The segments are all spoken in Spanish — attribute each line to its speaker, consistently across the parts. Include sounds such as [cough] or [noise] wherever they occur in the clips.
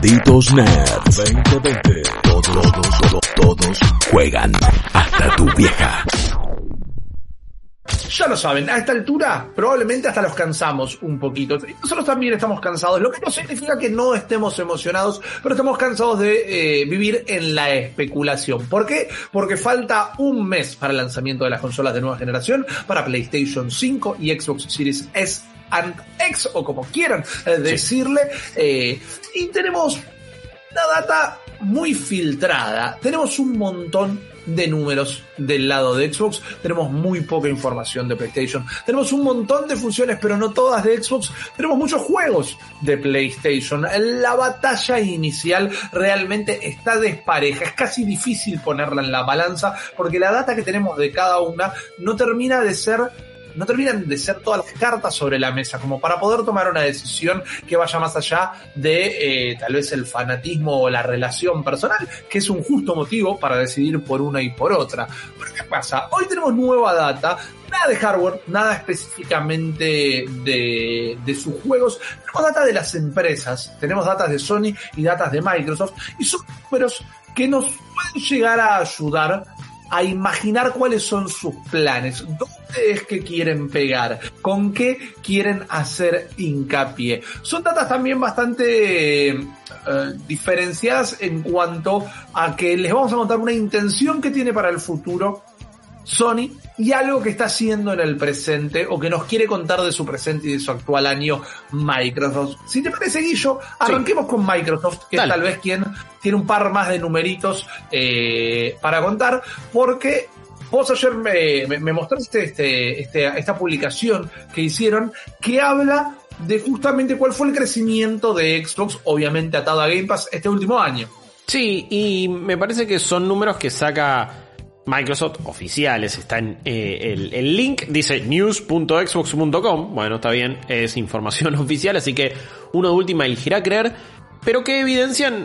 Speaker 1: Malditos Nerds 2020. Todos, todos, todos juegan. Hasta tu vieja.
Speaker 2: Ya lo saben, a esta altura probablemente hasta los cansamos un poquito. Nosotros también estamos cansados, lo que no significa que no estemos emocionados, pero estamos cansados de eh, vivir en la especulación. ¿Por qué? Porque falta un mes para el lanzamiento de las consolas de nueva generación, para PlayStation 5 y Xbox Series S and X, o como quieran eh, decirle. Eh, y tenemos una data muy filtrada. Tenemos un montón de números del lado de Xbox. Tenemos muy poca información de PlayStation. Tenemos un montón de funciones, pero no todas de Xbox. Tenemos muchos juegos de PlayStation. La batalla inicial realmente está despareja. Es casi difícil ponerla en la balanza porque la data que tenemos de cada una no termina de ser no terminan de ser todas las cartas sobre la mesa como para poder tomar una decisión que vaya más allá de eh, tal vez el fanatismo o la relación personal, que es un justo motivo para decidir por una y por otra. Pero ¿qué pasa? Hoy tenemos nueva data, nada de hardware, nada específicamente de, de sus juegos, tenemos data de las empresas, tenemos datas de Sony y datas de Microsoft, y son números que nos pueden llegar a ayudar a imaginar cuáles son sus planes, dónde es que quieren pegar, con qué quieren hacer hincapié. Son datas también bastante eh, diferenciadas en cuanto a que les vamos a contar una intención que tiene para el futuro Sony y algo que está haciendo en el presente o que nos quiere contar de su presente y de su actual año Microsoft. Si te parece, Guillo, arranquemos con Microsoft, que
Speaker 3: Dale.
Speaker 2: es tal vez quien tiene un par más de numeritos eh, para contar, porque vos ayer me, me- me mostraste este, este, esta publicación que hicieron que habla de justamente cuál fue el crecimiento de Xbox, obviamente atado a Game Pass, este último año.
Speaker 3: Sí, y me parece que son números que saca Microsoft oficiales. Está en eh, el, el link, dice news.xbox.com. Bueno, está bien, es información [laughs] oficial, así que uno de última elegirá creer, pero que evidencian.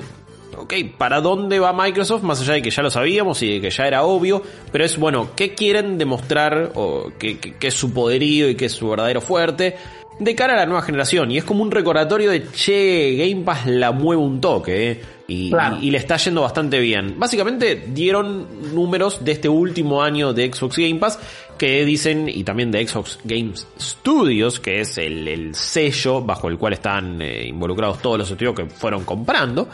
Speaker 3: Ok, ¿para dónde va Microsoft? Más allá de que ya lo sabíamos y de que ya era obvio, pero es bueno, ¿qué quieren demostrar o qué, qué- es su poderío y qué es su verdadero fuerte? De cara a la nueva generación. Y es como un recordatorio de, che, Game Pass la mueve un toque, ¿eh? Y,
Speaker 2: Claro.
Speaker 3: y- y le está yendo bastante bien. Básicamente dieron números de este último año de Xbox Game Pass que dicen, y también de Xbox Games Studios, que es el, el sello bajo el cual están eh, involucrados todos los estudios que fueron comprando,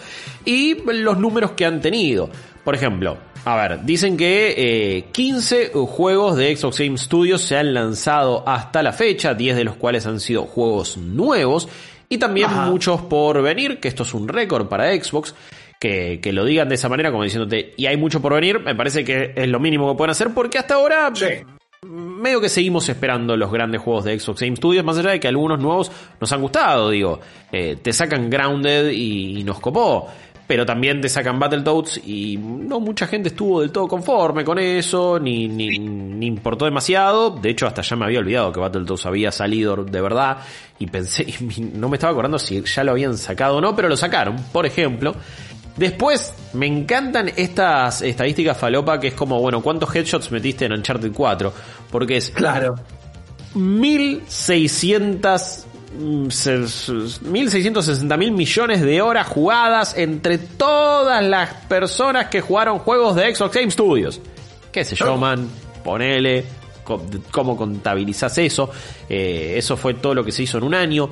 Speaker 3: y los números que han tenido. Por ejemplo, a ver, dicen que eh, 15 juegos de Xbox Game Studios se han lanzado hasta la fecha, 10 de los cuales han sido juegos nuevos y también
Speaker 2: Ajá.
Speaker 3: muchos por venir, que esto es un récord para Xbox. Que, que lo digan de esa manera, como diciéndote, y hay mucho por venir, me parece que es lo mínimo que pueden hacer, porque hasta ahora
Speaker 2: Sí.
Speaker 3: medio que seguimos esperando los grandes juegos de Xbox Game Studios, más allá de que algunos nuevos nos han gustado, digo, Eh, te sacan Grounded y, y nos copó, pero también te sacan Battletoads y no mucha gente estuvo del todo conforme con eso, ni, ni, ni importó demasiado, de hecho hasta ya me había olvidado que Battletoads había salido de verdad y pensé, [laughs] y no me estaba acordando si ya lo habían sacado o no, pero lo sacaron, por ejemplo. Después, me encantan estas estadísticas falopa que es como, bueno, ¿cuántos headshots metiste en Uncharted 4? Porque es
Speaker 2: Claro.
Speaker 3: 1600 mm, se- 1660 mil millones de horas jugadas entre todas las personas que jugaron juegos de Xbox Game Studios. ¿Qué sé yo, man? Ponele. ¿Cómo contabilizás eso? Eh, eso fue todo lo que se hizo en un año.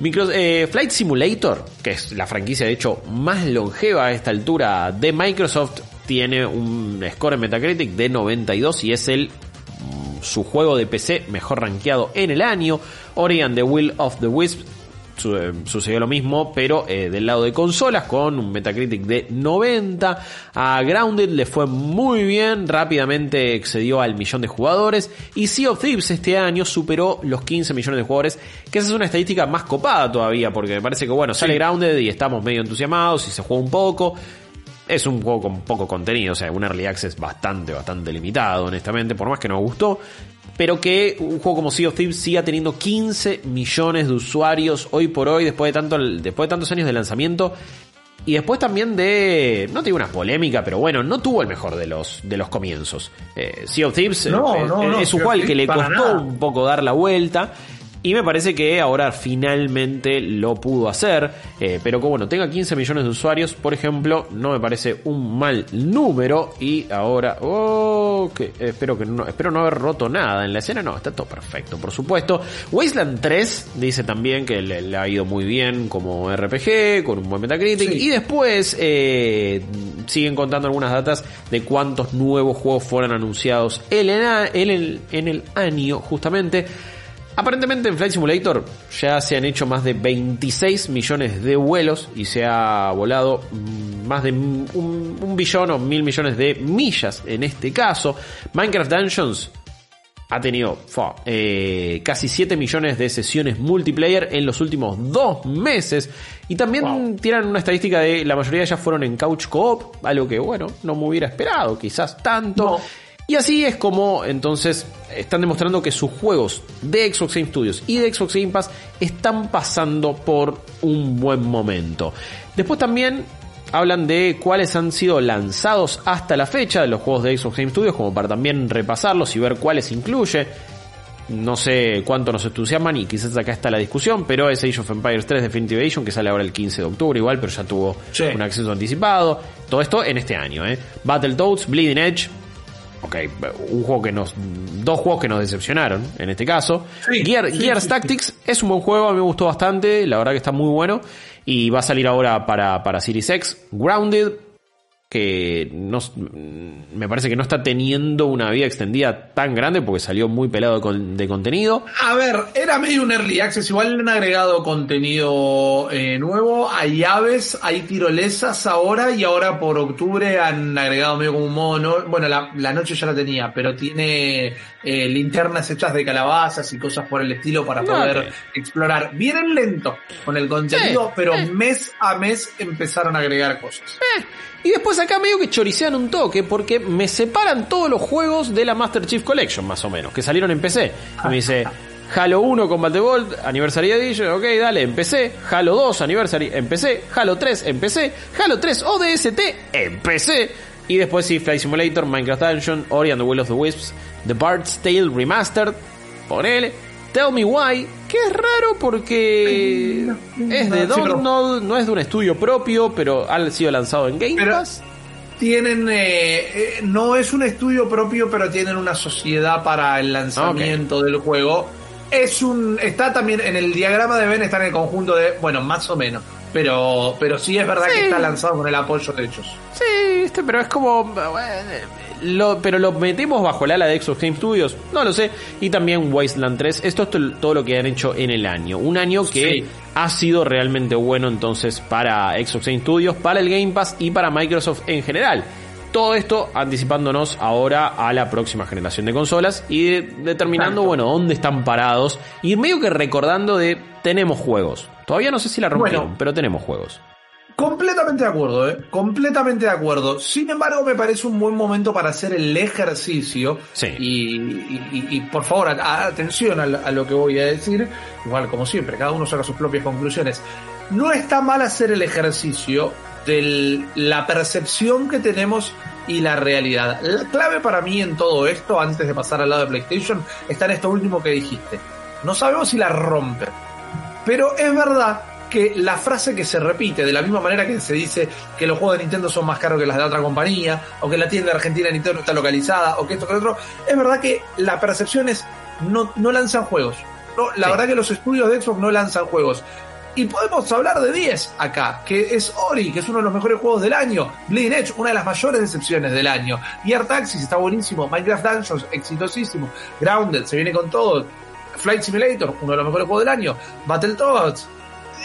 Speaker 3: Micro- eh, Flight Simulator, que es la franquicia de hecho más longeva a esta altura de Microsoft, tiene un score en Metacritic de 92 y es el su juego de PC mejor rankeado en el año. Ori and the Will of the Wisp su- eh, sucedió lo mismo, pero eh, del lado de consolas con un Metacritic de 90. A Grounded le fue muy bien, rápidamente excedió al millón de jugadores. Y Sea of Thieves este año superó los 15 millones de jugadores, que esa es una estadística más copada todavía, porque me parece que bueno, sale Grounded y estamos medio entusiasmados y se juega un poco. Es un juego con poco contenido, o sea, un early access bastante, bastante limitado, honestamente, por más que nos gustó. Pero que un juego como Sea of Thieves siga teniendo 15 millones de usuarios hoy por hoy, después de, tanto, después de tantos años de lanzamiento. Y después también de. No te digo una polémica, pero bueno, no tuvo el mejor de los, de los comienzos. Eh, sea of Thieves eh,
Speaker 2: No,
Speaker 3: eh,
Speaker 2: no, no,
Speaker 3: es un juego que le costó
Speaker 2: nada.
Speaker 3: un poco dar la vuelta. Y me parece que ahora finalmente lo pudo hacer. Eh, pero como bueno, tenga 15 millones de usuarios, por ejemplo, no me parece un mal número. Y ahora, oh, que, espero que no, espero no haber roto nada en la escena. No, está todo perfecto, por supuesto. Wasteland 3 dice también que le, ha ido muy bien como RPG, con un buen Metacritic. Y después eh, siguen contando algunas datas de cuántos nuevos juegos fueron anunciados en el, en el año, justamente. Aparentemente en Flight Simulator ya se han hecho más de 26 millones de vuelos y se ha volado mm, más de un, billón o mil millones de millas en este caso. Minecraft Dungeons ha tenido eh, casi 7 millones de sesiones multiplayer en los últimos dos meses. Y también tienen una estadística de la mayoría de ellas fueron en Couch Co-op, algo que bueno, no me hubiera esperado, quizás tanto. Y así es como entonces están demostrando que sus juegos de Xbox Game Studios y de Xbox Game Pass están pasando por un buen momento. Después también hablan de cuáles han sido lanzados hasta la fecha de los juegos de Xbox Game Studios, como para también repasarlos y ver cuáles incluye. No sé cuánto nos entusiasman y quizás acá está la discusión, pero es Age of Empires 3 Definitive Edition que sale ahora el 15 de octubre igual, pero ya tuvo un acceso anticipado. Todo esto en este año, ¿eh? Battletoads, Bleeding Edge, ok, un juego que nos, dos juegos que nos decepcionaron, en este caso. Gears Tactics es un buen juego, a mí me gustó bastante, la verdad que está muy bueno. Y va a salir ahora para, para Series X. Grounded, que no, me parece que no está teniendo una vida extendida tan grande porque salió muy pelado de, contenido.
Speaker 2: A ver, era medio un early access, igual le han agregado contenido eh, nuevo, hay aves, hay tirolesas ahora y ahora por octubre han agregado medio como un modo, bueno, la, noche ya la tenía, pero tiene eh, linternas hechas de calabazas y cosas por el estilo para poder explorar. Vienen lento con el contenido, pero mes a mes empezaron a agregar cosas.
Speaker 3: Y después acá medio que choricean un toque porque me separan todos los juegos de la Master Chief Collection, más o menos, que salieron en PC. Y me dice, Halo 1 Combat Evolved, Anniversary Edition, ok, dale, en PC. Halo 2 Anniversary, en PC. Halo 3, en PC. Halo 3 ODST, en PC. Y después sí, Flight Simulator, Minecraft Dungeon, Ori and the Will of the Wisps, The Bard's Tale Remastered, ponele. Tell Me Why, que es raro porque es de Dontnod, no es de un estudio propio, pero ha sido lanzado en Game Pass.
Speaker 2: Tienen, eh, eh, no es un estudio propio, pero tienen una sociedad para el lanzamiento del juego. Es un, está también en el diagrama de Ben, está en el conjunto de, bueno, más o menos. Pero, pero sí es verdad que está lanzado con el apoyo de ellos.
Speaker 3: Sí, este, pero es como, lo, pero lo metemos bajo el ala de Xbox Game Studios, no lo sé. Y también Wasteland 3. Esto es todo lo que han hecho en el año. Un año que ha sido realmente bueno entonces para Xbox Game Studios, para el Game Pass y para Microsoft en general. Todo esto anticipándonos ahora a la próxima generación de consolas y determinando, bueno, dónde están parados. Y medio que recordando de, tenemos juegos. Todavía no sé si la rompieron, pero tenemos juegos.
Speaker 2: Completamente de acuerdo, ¿eh? Completamente de acuerdo. Sin embargo, me parece un buen momento para hacer el ejercicio.
Speaker 3: Sí.
Speaker 2: Y, por favor, atención a, lo que voy a decir. Igual, como siempre, cada uno saca sus propias conclusiones. No está mal hacer el ejercicio de la percepción que tenemos y la realidad. La clave para mí en todo esto, antes de pasar al lado de PlayStation, está en esto último que dijiste. No sabemos si la rompe. Pero es verdad que la frase que se repite, de la misma manera que se dice que los juegos de Nintendo son más caros que las de otra compañía, o que la tienda argentina de Nintendo está localizada, o que esto que lo otro, es verdad que la percepción es no, no lanzan juegos. No, la verdad que los estudios de Xbox no lanzan juegos. Y podemos hablar de 10 acá, que es Ori, que es uno de los mejores juegos del año. Bleeding Edge, una de las mayores decepciones del año. Gear Taxis está buenísimo. Minecraft Dungeons, exitosísimo. Grounded, se viene con todo. Flight Simulator, uno de los mejores juegos del año. Battletoads,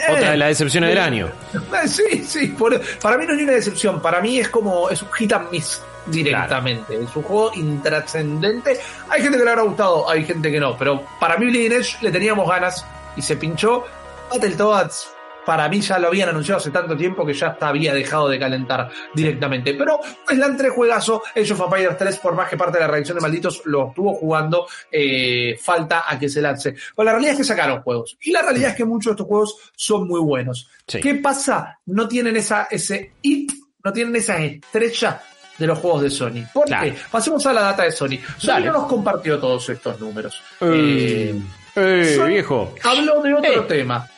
Speaker 3: otra de las decepciones del año. [laughs]
Speaker 2: Sí, sí, para mí no es ni una decepción, para mí es como, es un hit and miss directamente. Es un juego intrascendente. Hay gente que le habrá gustado, hay gente que no, pero para mí Bleeding Edge le teníamos ganas y se pinchó. Battletoads para mí ya lo habían anunciado hace tanto tiempo que ya hasta había dejado de calentar directamente. Pero es la entre juegazo, Age of Empires 3, por más que parte de la reacción de malditos lo estuvo jugando, eh, falta a que se lance. Pero la realidad es que sacaron juegos. Y la realidad es que muchos de estos juegos son muy buenos. ¿Qué pasa? No tienen esa, ese hit, no tienen esa estrella de los juegos de Sony. ¿Por qué? Pasemos a la data de Sony. Sony no nos compartió todos estos números.
Speaker 3: Eh, Eh,
Speaker 2: Sony
Speaker 3: viejo.
Speaker 2: Habló de otro
Speaker 3: Eh.
Speaker 2: tema.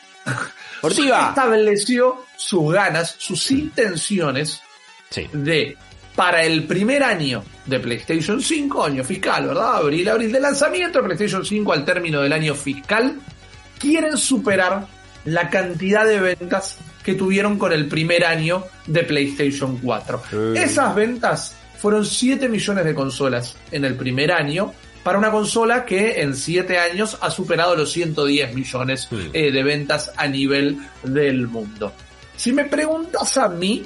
Speaker 3: Ortiga.
Speaker 2: Estableció sus ganas, sus intenciones
Speaker 3: Sí.
Speaker 2: de para el primer año de PlayStation 5, año fiscal, ¿verdad? Abril, abril de lanzamiento de PlayStation 5 al término del año fiscal, quieren superar la cantidad de ventas que tuvieron con el primer año de PlayStation 4.
Speaker 3: Eh.
Speaker 2: Esas ventas fueron 7 millones de consolas en el primer año para una consola que en 7 años ha superado los 110 millones
Speaker 3: Sí.
Speaker 2: eh, de ventas a nivel del mundo. Si me preguntas a mí,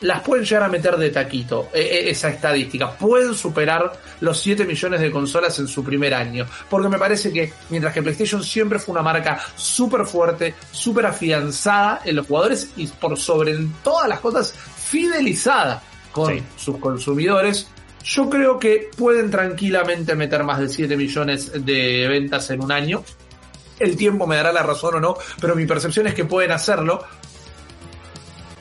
Speaker 2: las pueden llegar a meter de taquito, eh, eh, esa estadística. Pueden superar los 7 millones de consolas en su primer año. Porque me parece que mientras que PlayStation siempre fue una marca súper fuerte, súper afianzada en los jugadores y por sobre todas las cosas fidelizada con
Speaker 3: Sí.
Speaker 2: sus consumidores, yo creo que pueden tranquilamente meter más de 7 millones de ventas en un año. El tiempo me dará la razón o no, pero mi percepción es que pueden hacerlo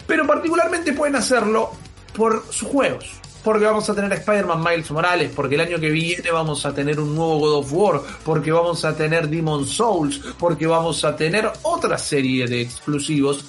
Speaker 2: pero particularmente pueden hacerlo por sus juegos. Porque vamos a tener a Spider-Man Miles Morales, porque el año que viene vamos a tener un nuevo God of War, porque vamos a tener Demon Souls, porque vamos a tener otra serie de exclusivos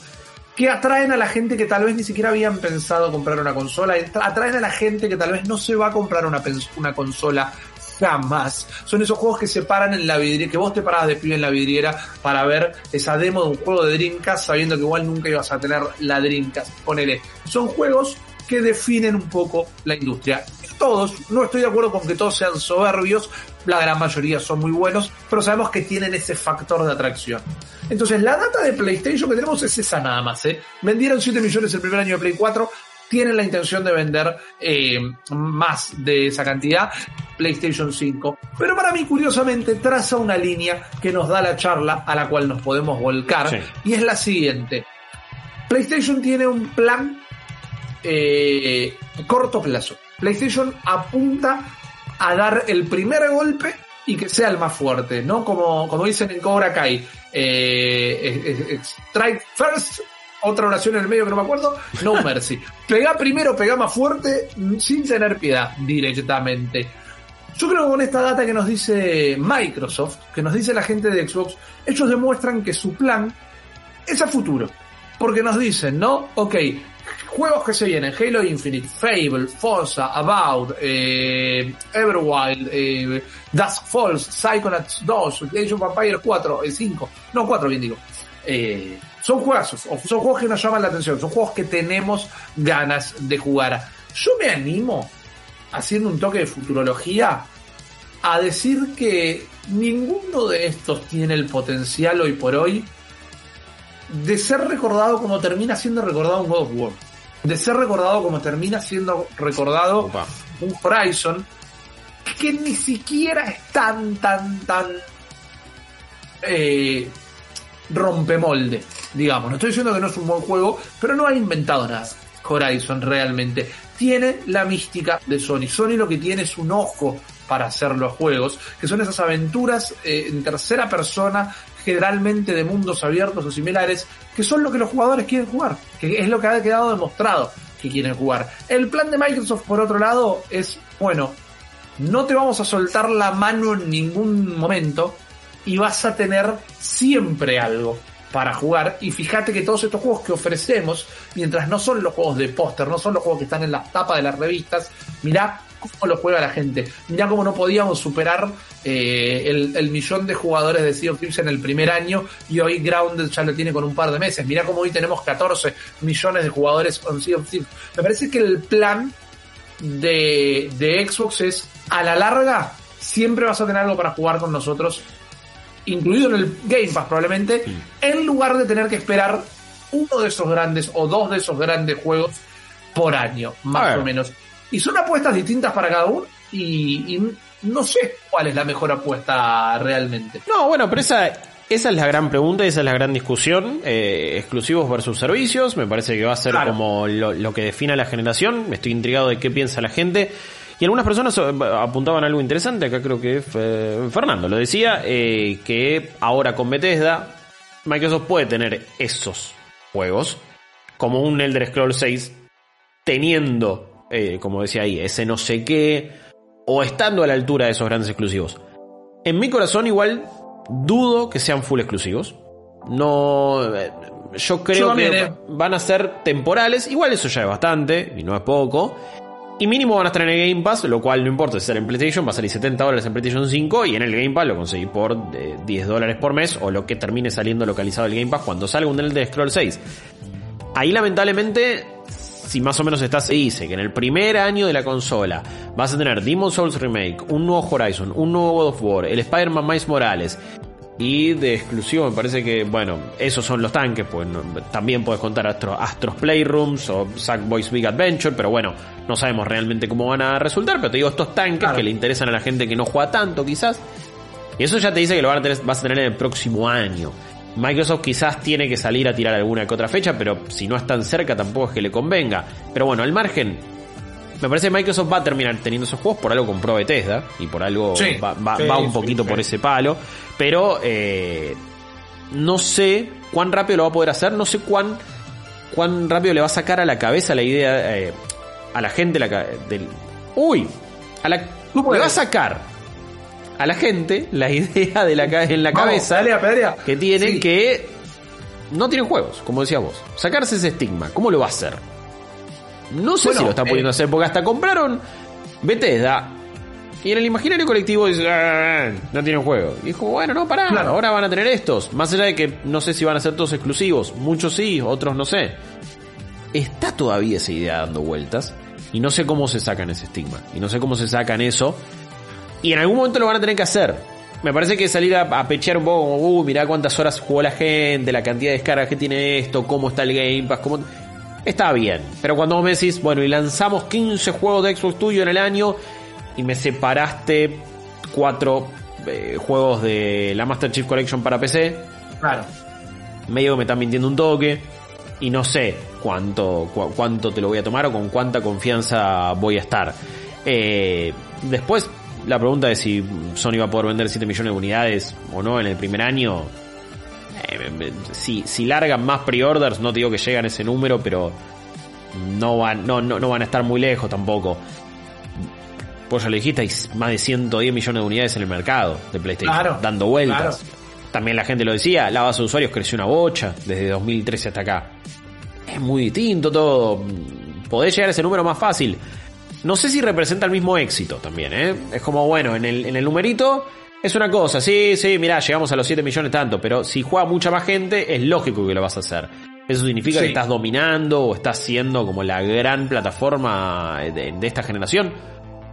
Speaker 2: que atraen a la gente que tal vez ni siquiera habían pensado comprar una consola, atraen a la gente que tal vez no se va a comprar una, consola jamás. Son esos juegos que se paran en la vidriera, que vos te parabas de pibe en la vidriera para ver esa demo de un juego de Dreamcast sabiendo que igual nunca ibas a tener la Dreamcast. Ponele. Son juegos que definen un poco la industria. Todos, no estoy de acuerdo con que todos sean soberbios, la gran mayoría son muy buenos, pero sabemos que tienen ese factor de atracción. Entonces, la data de PlayStation que tenemos es esa nada más. ¿eh? Vendieron 7 millones el primer año de Play 4, tienen la intención de vender eh, más de esa cantidad PlayStation 5. Pero para mí, curiosamente, traza una línea que nos da la charla a la cual nos podemos volcar.
Speaker 3: Sí.
Speaker 2: Y es la siguiente. PlayStation tiene un plan eh, corto plazo. PlayStation apunta a dar el primer golpe y que sea el más fuerte, ¿no? Como, como dicen en Cobra Kai, eh, strike first, otra oración en el medio que no me acuerdo, no [laughs] mercy. Pega primero, pega más fuerte, sin tener piedad, directamente. Yo creo que con esta data que nos dice Microsoft, que nos dice la gente de Xbox, ellos demuestran que su plan es a futuro. Porque nos dicen, ¿no? Ok, juegos que se vienen, Halo Infinite, Fable, Forza, About, eh, Everwild, eh, Dusk Falls, Psychonauts 2, Age of Empires 4, eh, 5, no 4 bien digo. Eh, son juegazos, son juegos que nos llaman la atención, son juegos que tenemos ganas de jugar. Yo me animo, haciendo un toque de futurología, a decir que ninguno de estos tiene el potencial hoy por hoy de ser recordado como termina siendo recordado un God of War. De ser recordado como termina siendo recordado
Speaker 3: Opa.
Speaker 2: un Horizon que ni siquiera es tan, tan, tan eh, rompemolde, digamos. No estoy diciendo que no es un buen juego, pero no ha inventado nada. Horizon realmente tiene la mística de Sony. Sony lo que tiene es un ojo para hacer los juegos, que son esas aventuras eh, en tercera persona, generalmente de mundos abiertos o similares, que son lo que los jugadores quieren jugar, que es lo que ha quedado demostrado que quieren jugar. El plan de Microsoft, por otro lado, es, bueno, no te vamos a soltar la mano en ningún momento y vas a tener siempre algo para jugar. Y fíjate que todos estos juegos que ofrecemos, mientras no son los juegos de póster, no son los juegos que están en las tapas de las revistas, mirá cómo lo juega la gente. Mirá cómo no podíamos superar eh, el, el millón de jugadores de Sea of Thieves en el primer año y hoy Grounded ya lo tiene con un par de meses. Mirá cómo hoy tenemos 14 millones de jugadores con Sea of Thieves. Me parece que el plan de, de Xbox es a la larga siempre vas a tener algo para jugar con nosotros, incluido en el Game Pass probablemente, en lugar de tener que esperar uno de esos grandes o dos de esos grandes juegos por año, más o menos. Y son apuestas distintas para cada uno y, y no sé cuál es la mejor apuesta realmente.
Speaker 3: No, bueno, pero esa, esa es la gran pregunta, esa es la gran discusión. eh, exclusivos versus servicios, me parece que va a ser
Speaker 2: Claro.
Speaker 3: como lo, lo que defina la generación. Estoy intrigado de qué piensa la gente. Y algunas personas eh, apuntaban algo interesante, acá creo que eh, Fernando lo decía, eh, que ahora con Bethesda, Microsoft puede tener esos juegos, como un Elder Scrolls 6, teniendo, eh, como decía ahí, ese no sé qué, o estando a la altura de esos grandes exclusivos. En mi corazón igual dudo que sean full exclusivos. No. eh, Yo creo
Speaker 2: Yo
Speaker 3: que
Speaker 2: eh.
Speaker 3: van a ser temporales. Igual eso ya es bastante, y no es poco. Y mínimo van a estar en el Game Pass, lo cual no importa si ser en PlayStation, va a salir 70 dólares en PlayStation 5 y en el Game Pass lo conseguí por eh, 10 dólares por mes o lo que termine saliendo localizado el Game Pass cuando salga un Elder Scroll 6. Ahí lamentablemente, si más o menos estás, se dice que en el primer año de la consola vas a tener Demon Souls Remake, un nuevo Horizon, un nuevo God of War, el Spider-Man Miles Morales. Y de exclusivo me parece que, bueno, esos son los tanques, pues no- también puedes contar Astro, Astros Playrooms o Sackboy's Big Adventure, pero bueno, no sabemos realmente cómo van a resultar, pero te digo estos tanques
Speaker 2: Claro.
Speaker 3: que le interesan a la gente que no juega tanto quizás. Y eso ya te dice que lo van a tener, vas a tener en el próximo año. Microsoft quizás tiene que salir a tirar alguna que otra fecha, pero si no es tan cerca tampoco es que le convenga. Pero bueno, al margen, me parece que Microsoft va a terminar teniendo esos juegos, por algo compró Bethesda y por algo
Speaker 2: Sí,
Speaker 3: va, va-
Speaker 2: sí,
Speaker 3: va un poquito
Speaker 2: sí.
Speaker 3: por ese palo. Pero eh, no sé cuán rápido lo va a poder hacer, no sé cuán, cuán rápido le va a sacar a la cabeza la idea eh, a la gente la, del... Uy, a la, le va a sacar a la gente la idea de la, en la
Speaker 2: Vamos,
Speaker 3: cabeza que tiene
Speaker 2: Sí.
Speaker 3: que no tiene juegos, como decía vos. Sacarse ese estigma, ¿cómo lo va a hacer? No sé
Speaker 2: Bueno,
Speaker 3: si lo está
Speaker 2: eh,
Speaker 3: pudiendo hacer, porque hasta compraron Bethesda y en el imaginario colectivo dice, "Ah, no tienen juego. Y dijo, bueno, no, pará,
Speaker 2: Claro.
Speaker 3: ahora van a tener estos. Más allá de que no sé si van a ser todos exclusivos, muchos sí, otros no sé. Está todavía esa idea dando vueltas y no sé cómo se sacan ese estigma y no sé cómo se sacan eso. Y en algún momento lo van a tener que hacer. Me parece que salir a, a pechear un poco, como, uh, mirá cuántas horas jugó la gente, la cantidad de descargas que tiene esto, cómo está el Game Pass, cómo... Está bien. Pero cuando vos me decís, bueno, y lanzamos 15 juegos de Xbox tuyo en el año y me separaste cuatro eh, juegos de la Master Chief Collection para PC,
Speaker 2: Claro.
Speaker 3: medio que me están mintiendo un toque y no sé cuánto cu- cuánto te lo voy a tomar o con cuánta confianza voy a estar. Eh, después la pregunta de si Sony va a poder vender 7 millones de unidades o no en el primer año. eh, eh, si, si largan más pre-orders, no te digo que llegan a ese número, pero no van, no, no, no van a estar muy lejos tampoco. Pues ya lo dijiste, hay más de 110 millones de unidades en el mercado de PlayStation,
Speaker 2: Claro,
Speaker 3: dando vueltas.
Speaker 2: claro.
Speaker 3: También la gente lo decía, la base de usuarios creció una bocha desde 2013 hasta acá. Es muy distinto todo. Podés llegar a ese número más fácil. No sé si representa el mismo éxito también, ¿eh? Es como, bueno, en el, en el numerito es una cosa, sí, sí, mirá, llegamos a los 7 millones tanto, pero si juega mucha más gente, es lógico que lo vas a hacer. Eso significa
Speaker 2: Sí.
Speaker 3: que estás dominando o estás siendo como la gran plataforma de, de esta generación.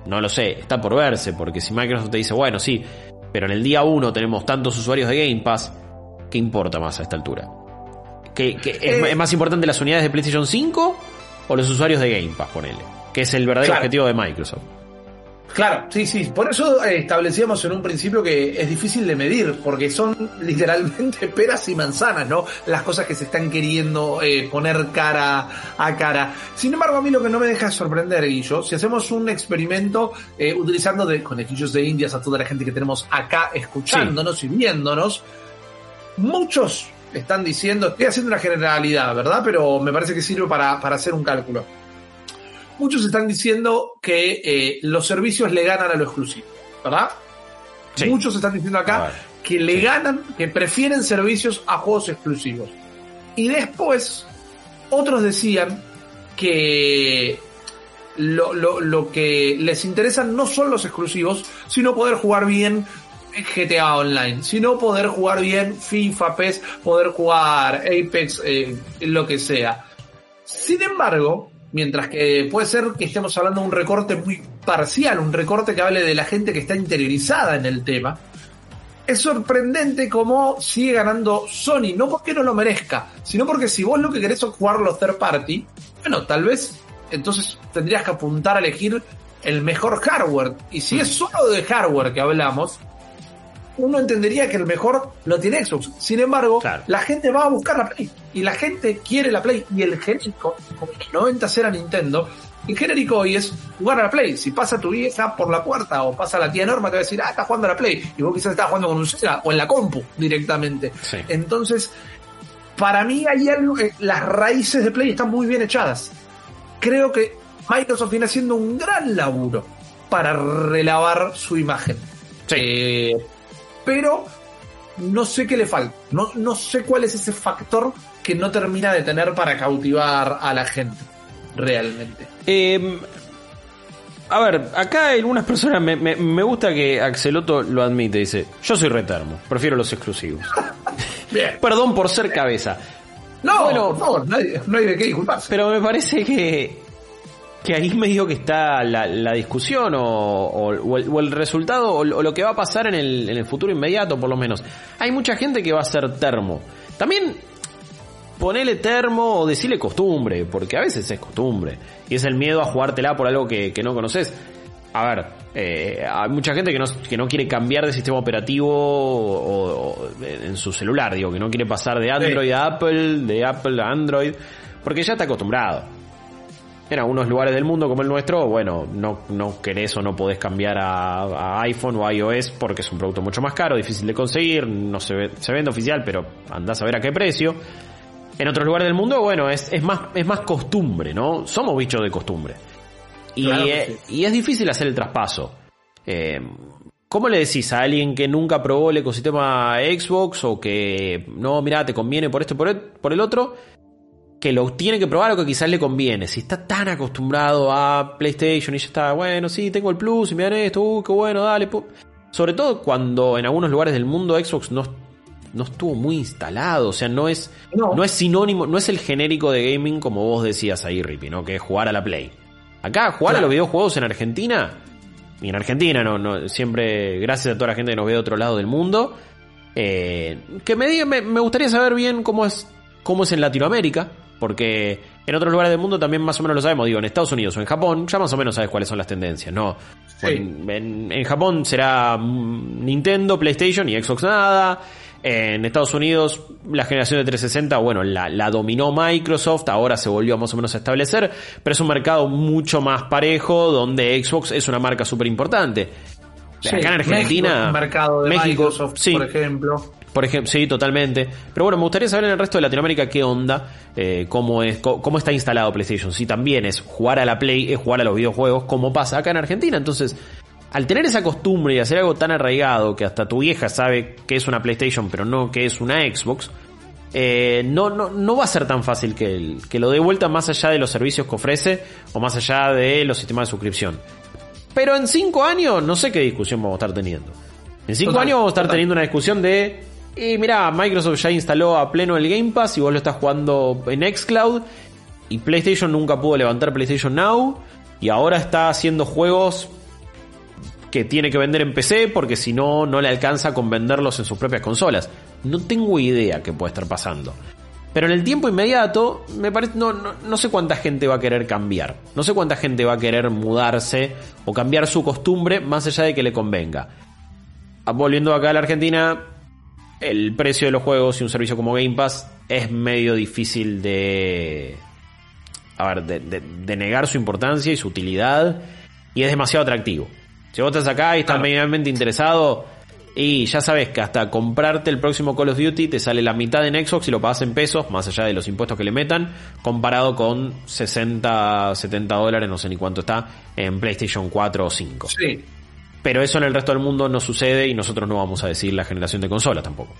Speaker 3: No lo sé, está por verse, porque si Microsoft te dice, bueno, sí, pero en el día 1 tenemos tantos usuarios de Game Pass, ¿qué importa más a esta altura? ¿Qué, qué- es,
Speaker 2: Eh.
Speaker 3: es más importante las unidades de PlayStation 5 o los usuarios de Game Pass, ponele? Que es el verdadero
Speaker 2: Claro.
Speaker 3: objetivo de Microsoft.
Speaker 2: Claro, sí, sí. Por eso eh, establecíamos en un principio que es difícil de medir, porque son [laughs] literalmente peras y manzanas, ¿no? Las cosas que se están queriendo eh, poner cara a cara. Sin embargo, a mí lo que no me deja de sorprender, Guillo, si hacemos un experimento eh, utilizando de conejillos de indias a toda la gente que tenemos acá escuchándonos y viéndonos, muchos están diciendo, estoy haciendo una generalidad, ¿verdad? Pero me parece que sirve para, para hacer un cálculo muchos están diciendo que eh, los servicios le ganan a lo exclusivo, ¿verdad?
Speaker 3: Sí.
Speaker 2: Muchos están diciendo acá que le ganan, que prefieren servicios a juegos exclusivos. Y después, otros decían que lo, lo, lo que les interesa no son los exclusivos, sino poder jugar bien GTA Online, sino poder jugar bien FIFA, PES, poder jugar Apex, eh, lo que sea. Sin embargo, mientras que puede ser que estemos hablando de un recorte muy parcial, un recorte que hable de la gente que está interiorizada en el tema, es sorprendente cómo sigue ganando Sony, no porque no lo merezca, sino porque si vos lo que querés es jugar los third party, bueno, tal vez entonces tendrías que apuntar a elegir el mejor hardware. Y si es solo de hardware que hablamos, uno entendería que el mejor lo tiene Xbox. Sin embargo,
Speaker 3: Claro.
Speaker 2: la gente va a buscar la Play. Y la gente quiere la Play. Y el genérico, como los 90 era Nintendo, el genérico hoy es jugar a la Play. Si pasa tu vieja por la puerta o pasa la tía Norma, te va a decir, ah, está jugando a la Play. Y vos quizás estás jugando con un Sega o en la compu directamente.
Speaker 3: Sí.
Speaker 2: Entonces, para mí hay algo, eh, las raíces de Play están muy bien echadas. Creo que Microsoft viene haciendo un gran laburo para relavar su imagen.
Speaker 3: Sí.
Speaker 2: Eh, pero no sé qué le falta. No, no sé cuál es ese factor que no termina de tener para cautivar a la gente. Realmente.
Speaker 3: Eh, a ver, acá hay algunas personas, me, me- me gusta que Axeloto lo admite, dice, yo soy retermo, prefiero los exclusivos. [laughs]
Speaker 2: Bien.
Speaker 3: Perdón por ser cabeza,
Speaker 2: No,
Speaker 3: Bueno.
Speaker 2: por favor, nadie- no hay de qué disculparse.
Speaker 3: pero me parece que, que ahí medio que está la, la discusión o, o- o el, o el resultado o, lo que va a pasar en el, en el futuro inmediato por lo menos. Hay mucha gente que va a ser termo. También ponele termo o decirle costumbre, porque a veces es costumbre. Y es el miedo a jugártela por algo que, que no conoces. A ver, eh, hay mucha gente que no, que no quiere cambiar de sistema operativo o, o en su celular, digo, que no quiere pasar de Android a Apple, de Apple a Android, porque ya está acostumbrado. En algunos lugares del mundo como el nuestro, bueno, no, no querés o no podés cambiar a, a iPhone o a iOS porque es un producto mucho más caro, difícil de conseguir, no se, ve- se vende oficial, pero andás a ver a qué precio. En otros lugares del mundo, bueno, es, es más, es más costumbre, ¿no? Somos bichos de costumbre. Y,
Speaker 2: Claro
Speaker 3: eh, y es difícil hacer el traspaso. Eh, ¿Cómo le decís a alguien que nunca probó el ecosistema Xbox o que no, mira, te conviene por esto y por el, por el otro? Que lo tiene que probar o que quizás le conviene. Si está tan acostumbrado a PlayStation y ya está, bueno, sí, tengo el Plus y me dan esto, uh, qué bueno, dale. pu-". Sobre todo cuando en algunos lugares del mundo Xbox no, no estuvo muy instalado. O sea, no es,
Speaker 2: No.
Speaker 3: no es sinónimo, no es el genérico de gaming como vos decías ahí, Rippy, ¿no? Que es jugar a la Play. Acá, jugar a los videojuegos en Argentina, y en Argentina, no, no, siempre, gracias a toda la gente que nos ve de otro lado del mundo, eh, que me diga, me, me gustaría saber bien cómo es, cómo es en Latinoamérica, porque en otros lugares del mundo también más o menos lo sabemos, digo, en Estados Unidos o en Japón, ya más o menos sabes cuáles son las tendencias, ¿no?
Speaker 2: Sí.
Speaker 3: En, en- en Japón será mm, Nintendo, PlayStation y Xbox nada. En Estados Unidos, la generación de 360, bueno, la, la dominó Microsoft, ahora se volvió más o menos a establecer, pero es un mercado mucho más parejo, donde Xbox es una marca súper importante.
Speaker 2: Sí,
Speaker 3: Acá en
Speaker 2: México
Speaker 3: Argentina,
Speaker 2: un mercado de
Speaker 3: México,
Speaker 2: Microsoft,
Speaker 3: sí.
Speaker 2: por ejemplo.
Speaker 3: Por ejemplo, sí, totalmente. Pero bueno, me gustaría saber en el resto de Latinoamérica qué onda, eh, cómo es, cómo está instalado PlayStation. Si también es jugar a la Play, es jugar a los videojuegos, como pasa acá en Argentina. Entonces, al tener esa costumbre y hacer algo tan arraigado que hasta tu vieja sabe que es una PlayStation, pero no que es una Xbox, eh, no, no, no va a ser tan fácil que, el- que lo dé vuelta más allá de los servicios que ofrece o más allá de los sistemas de suscripción. Pero en cinco años no sé qué discusión vamos a estar teniendo. En cinco
Speaker 2: Total,
Speaker 3: años vamos a estar
Speaker 2: total.
Speaker 3: teniendo una discusión de... Y mira, Microsoft ya instaló a pleno el Game Pass y vos lo estás jugando en Xcloud y PlayStation nunca pudo levantar PlayStation Now y ahora está haciendo juegos que tiene que vender en PC porque si no, no le alcanza con venderlos en sus propias consolas. No tengo idea qué puede estar pasando. Pero en el tiempo inmediato, me parece, no, no, no sé cuánta gente va a querer cambiar. No sé cuánta gente va a querer mudarse o cambiar su costumbre más allá de que le convenga. Ah, Volviendo acá a la Argentina, el precio de los juegos y un servicio como Game Pass es medio difícil de. A ver, de, de- de negar su importancia y su utilidad. Y es demasiado atractivo. Si vos estás acá y estás
Speaker 2: Claro.
Speaker 3: medianamente interesado, y ya sabes que hasta comprarte el próximo Call of Duty te sale la mitad en Xbox y lo pagas en pesos, más allá de los impuestos que le metan, comparado con 60, 70 dólares, no sé ni cuánto está, en PlayStation 4 o 5.
Speaker 2: Sí.
Speaker 3: Pero eso en el resto del mundo no sucede y nosotros no vamos a decir la generación de consolas tampoco.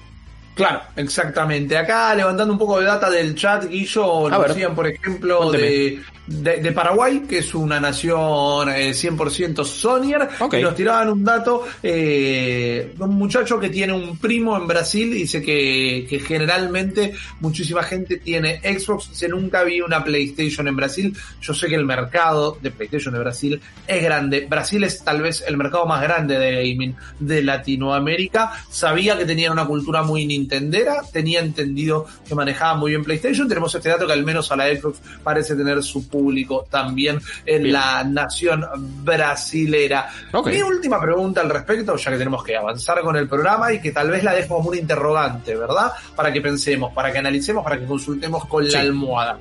Speaker 2: Claro, exactamente. Acá levantando un poco de data del chat, Guillo, nos decían, por ejemplo, de, de, de Paraguay, que es una nación eh, 100% Sonier,
Speaker 3: Ok.
Speaker 2: y nos tiraban un dato, eh, un muchacho que tiene un primo en Brasil, dice que, que generalmente muchísima gente tiene Xbox, dice nunca vi una PlayStation en Brasil, yo sé que el mercado de PlayStation de Brasil es grande, Brasil es tal vez el mercado más grande de gaming de Latinoamérica, sabía que tenían una cultura muy nintendera, tenía entendido que manejaban muy bien PlayStation, tenemos este dato que al menos a la Xbox parece tener su público también en
Speaker 3: Bien.
Speaker 2: la nación brasilera. Mi última pregunta al respecto, ya que tenemos que avanzar con el programa y que tal vez la dejo como un interrogante, ¿verdad? Para que pensemos, para que analicemos, para que consultemos con
Speaker 3: Sí.
Speaker 2: la almohada.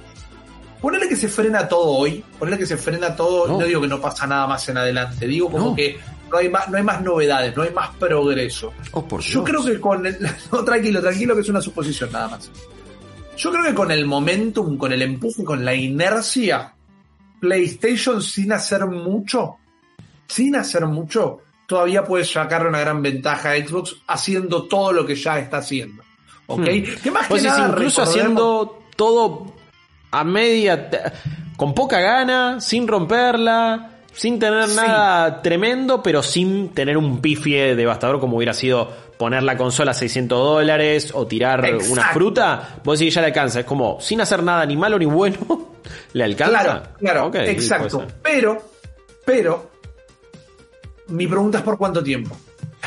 Speaker 2: Ponele que se frena todo hoy, ponele que se frena todo,
Speaker 3: No.
Speaker 2: no, digo que no pasa nada más en adelante, digo como
Speaker 3: No.
Speaker 2: que no hay más, no hay más novedades, no hay más progreso.
Speaker 3: Oh, por
Speaker 2: Yo creo que con el, [laughs] no, tranquilo, tranquilo, que es una suposición nada más. Yo creo que con el momentum, con el empuje, con la inercia, PlayStation sin hacer mucho, sin hacer mucho, todavía puede sacarle una gran ventaja a Xbox haciendo todo lo que ya está haciendo. ¿Ok?
Speaker 3: Hmm.
Speaker 2: Que más que
Speaker 3: Pues
Speaker 2: nada,
Speaker 3: incluso haciendo todo a media, con poca gana, sin romperla, sin tener
Speaker 2: Sí.
Speaker 3: nada tremendo, pero sin tener un pifie devastador como hubiera sido poner la consola a 600 dólares o tirar
Speaker 2: Exacto.
Speaker 3: una fruta, vos decís que ya le alcanza. Es como, sin hacer nada ni malo ni bueno, [laughs] le alcanza.
Speaker 2: Claro, claro, exacto. Pero, pero, mi pregunta es por cuánto tiempo.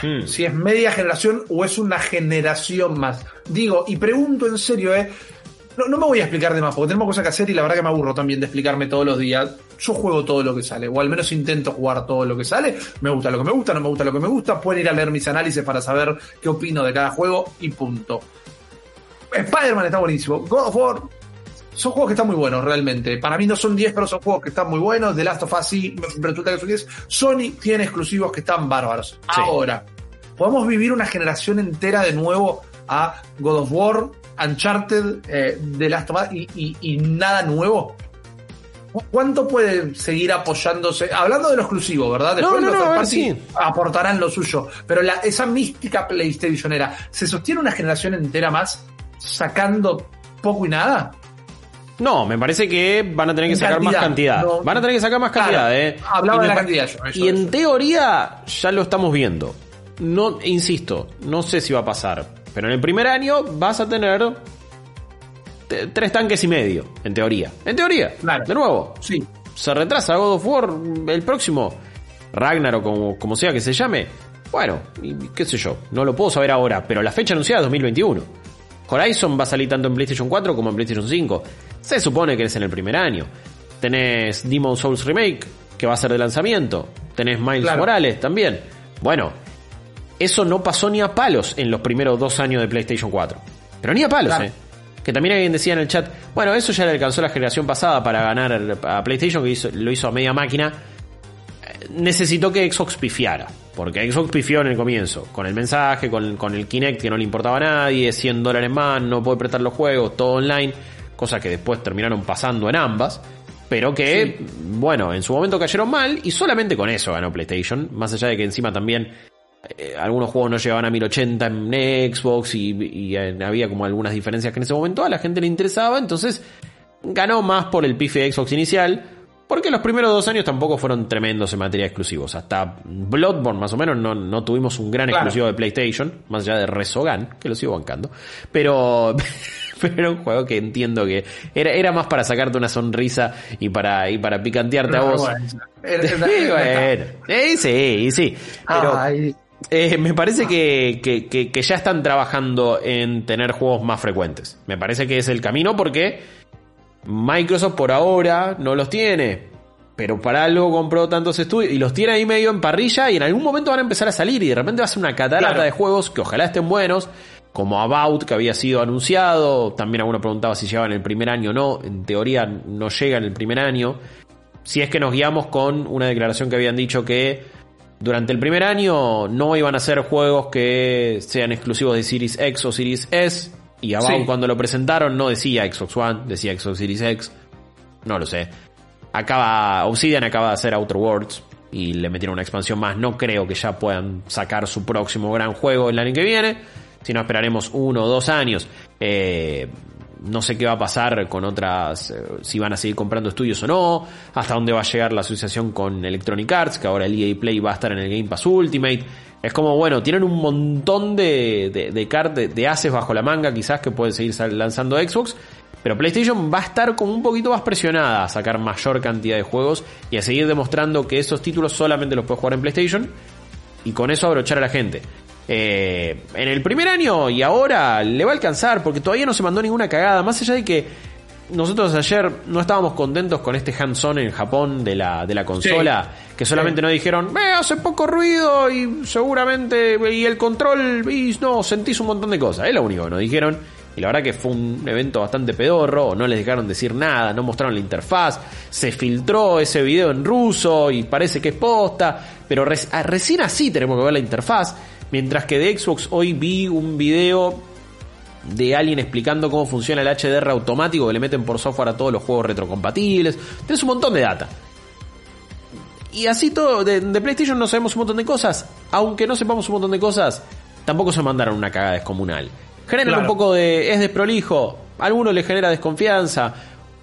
Speaker 3: Hmm.
Speaker 2: Si es media generación o es una generación más. Digo, y pregunto en serio, ¿eh? No, no me voy a explicar de más, porque tenemos cosas que hacer y la verdad que me aburro también de explicarme todos los días. Yo juego todo lo que sale, o al menos intento jugar todo lo que sale. Me gusta lo que me gusta, no me gusta lo que me gusta. Pueden ir a leer mis análisis para saber qué opino de cada juego y punto. Spider-Man está buenísimo. God of War son juegos que están muy buenos realmente. Para mí no son 10, pero son juegos que están muy buenos. The Last of Us sí, resulta que son 10. Sony tiene exclusivos que están bárbaros. Ahora, ¿podemos vivir una generación entera de nuevo a God of War, Uncharted, eh, The Last of Us y, y- y nada nuevo? ¿Cu- ¿Cuánto puede seguir apoyándose? Hablando de lo exclusivo, ¿verdad?
Speaker 3: No, no,
Speaker 2: los
Speaker 3: no, ver, sí.
Speaker 2: aportarán lo suyo. Pero la, esa mística PlayStationera, ¿se sostiene una generación entera más sacando poco y nada?
Speaker 3: No, me parece que van a tener que sacar más
Speaker 2: cantidad, no-
Speaker 3: Van a tener que sacar más
Speaker 2: Claro,
Speaker 3: cantidad, eh.
Speaker 2: hablaba de la cantidad yo, eso,
Speaker 3: y en
Speaker 2: eso.
Speaker 3: teoría ya lo estamos viendo. No, insisto, no sé si va a pasar. Pero en el primer año vas a tener te- tres tanques y medio, en teoría. En teoría.
Speaker 2: Claro.
Speaker 3: De nuevo,
Speaker 2: Sí.
Speaker 3: se retrasa God of War el próximo. Ragnar o como, como sea que se llame. Bueno, y qué sé yo, no lo puedo saber ahora, pero la fecha anunciada es 2021. Horizon va a salir tanto en PlayStation 4 como en PlayStation 5. Se supone que es en el primer año. Tenés Demon Souls Remake, que va a ser de lanzamiento. Tenés Miles
Speaker 2: Claro.
Speaker 3: Morales también. Bueno, eso no pasó ni a palos en los primeros dos años de PlayStation 4. Pero ni a palos,
Speaker 2: Claro.
Speaker 3: eh. Que también alguien decía en el chat, bueno, eso ya le alcanzó la generación pasada para ganar a PlayStation, que hizo- lo hizo a media máquina. Eh, Necesitó que Xbox pifiara. Porque Xbox pifió en el comienzo. Con el mensaje, con, con el Kinect que no le importaba a nadie, 100 dólares más, no puede prestar los juegos, todo online. Cosas que después terminaron pasando en ambas. Pero que, bueno, en su momento cayeron mal y solamente con eso ganó PlayStation. Más allá de que encima también eh, algunos juegos no llegaban a 1080 en Xbox y, y, había como algunas diferencias que en ese momento a la gente le interesaba. Entonces ganó más por el pife de Xbox inicial. Porque los primeros dos años tampoco fueron tremendos en materia de exclusivos. Hasta Bloodborne, más o menos, no, no tuvimos un gran
Speaker 2: Claro.
Speaker 3: exclusivo de PlayStation, más allá de Resogan, que lo sigo bancando. Pero, [laughs] pero era un juego que entiendo que era, era más para sacarte una sonrisa y para, y para picantearte a
Speaker 2: Una
Speaker 3: vos. [laughs] Sí, bueno. Eh, sí, sí. Pero
Speaker 2: Ay,
Speaker 3: eh, me parece que, que- que- que ya están trabajando en tener juegos más frecuentes. Me parece que es el camino porque Microsoft por ahora no los tiene. Pero para algo compró tantos estudios y los tiene ahí medio en parrilla y en algún momento van a empezar a salir y de repente va a ser una catarata
Speaker 2: Claro.
Speaker 3: de juegos que ojalá estén buenos, como About que había sido anunciado, también alguno preguntaba si llegaba en el primer año o no, en teoría no llega en el primer año, si es que nos guiamos con una declaración que habían dicho que durante el primer año no iban a ser juegos que sean exclusivos de Series X o Series S. Y
Speaker 2: Sí.
Speaker 3: cuando lo presentaron no decía Xbox One, decía Xbox Series X. No lo sé. Acaba, Obsidian acaba de hacer Outer Worlds y le metieron una expansión más. No creo que ya puedan sacar su próximo gran juego el año que viene. Si no esperaremos uno o dos años. Eh, no sé qué va a pasar con otras, eh, si van a seguir comprando estudios o no, hasta dónde va a llegar la asociación con Electronic Arts, que ahora el EA Play va a estar en el Game Pass Ultimate. Es como, bueno, tienen un montón de, de, de, de, haces bajo la manga, quizás que pueden seguir lanzando Xbox, pero PlayStation va a estar como un poquito más presionada a sacar mayor cantidad de juegos y a seguir demostrando que esos títulos solamente los puedes jugar en PlayStation y con eso abrochar a la gente. Eh, en el primer año y ahora le va a alcanzar porque todavía no se mandó ninguna cagada, más allá de que nosotros ayer no estábamos contentos con este hands-on en Japón de la, de la consola, que solamente nos dijeron, eh, hace poco ruido y seguramente, y el control, y no, sentís un montón de cosas, es lo único que nos dijeron. Y la verdad que fue un evento bastante pedorro, no les dejaron decir nada, no mostraron la interfaz, se filtró ese video en ruso y parece que es posta, pero ah, recién así tenemos que ver la interfaz. Mientras que de Xbox hoy vi un video de alguien explicando cómo funciona el HDR automático que le meten por software a todos los juegos retrocompatibles. Tienes un montón de data. Y así todo, de, de PlayStation no sabemos un montón de cosas. Aunque no sepamos un montón de cosas, tampoco se mandaron una cagada descomunal. Generan
Speaker 2: Claro.
Speaker 3: un poco de. es desprolijo. A algunos les genera desconfianza.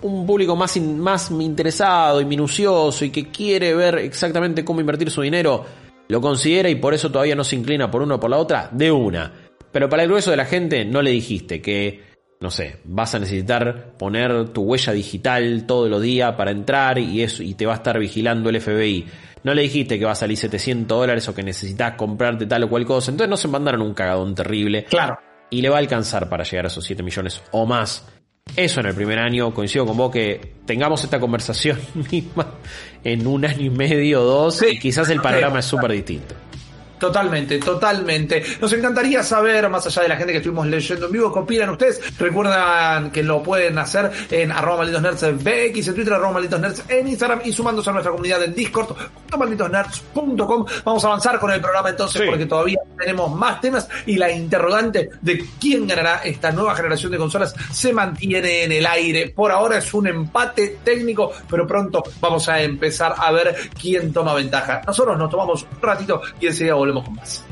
Speaker 3: Un público más, in- más interesado y minucioso y que quiere ver exactamente cómo invertir su dinero, lo considera y por eso todavía no se inclina por uno o por la otra, de una. Pero para el grueso de la gente no le dijiste que, no sé, vas a necesitar poner tu huella digital todos los días para entrar y, eso, y te va a estar vigilando el FBI. No le dijiste que va a salir 700 dólares o que necesitas comprarte tal o cual cosa. Entonces no se mandaron un cagadón terrible
Speaker 2: Claro.
Speaker 3: y le va a alcanzar para llegar a esos 7 millones o más. Eso en el primer año, coincido con vos que tengamos esta conversación [laughs] misma en un año y medio o dos
Speaker 2: Sí.
Speaker 3: y quizás el panorama es súper distinto.
Speaker 2: Totalmente, totalmente. Nos encantaría saber, más allá de la gente que estuvimos leyendo en vivo, qué opinan ustedes. Recuerdan que lo pueden hacer en arroba malditos nerds en VX, en Twitter, arroba malditos nerds en Instagram y sumándose a nuestra comunidad en Discord, malditosnerds.com. Vamos a avanzar con el programa entonces
Speaker 3: Sí.
Speaker 2: porque todavía tenemos más temas y la interrogante de quién ganará esta nueva generación de consolas se mantiene en el aire. Por ahora es un empate técnico, pero pronto vamos a empezar a ver quién toma ventaja. Nosotros nos tomamos un ratito y enseguida volvemos con más.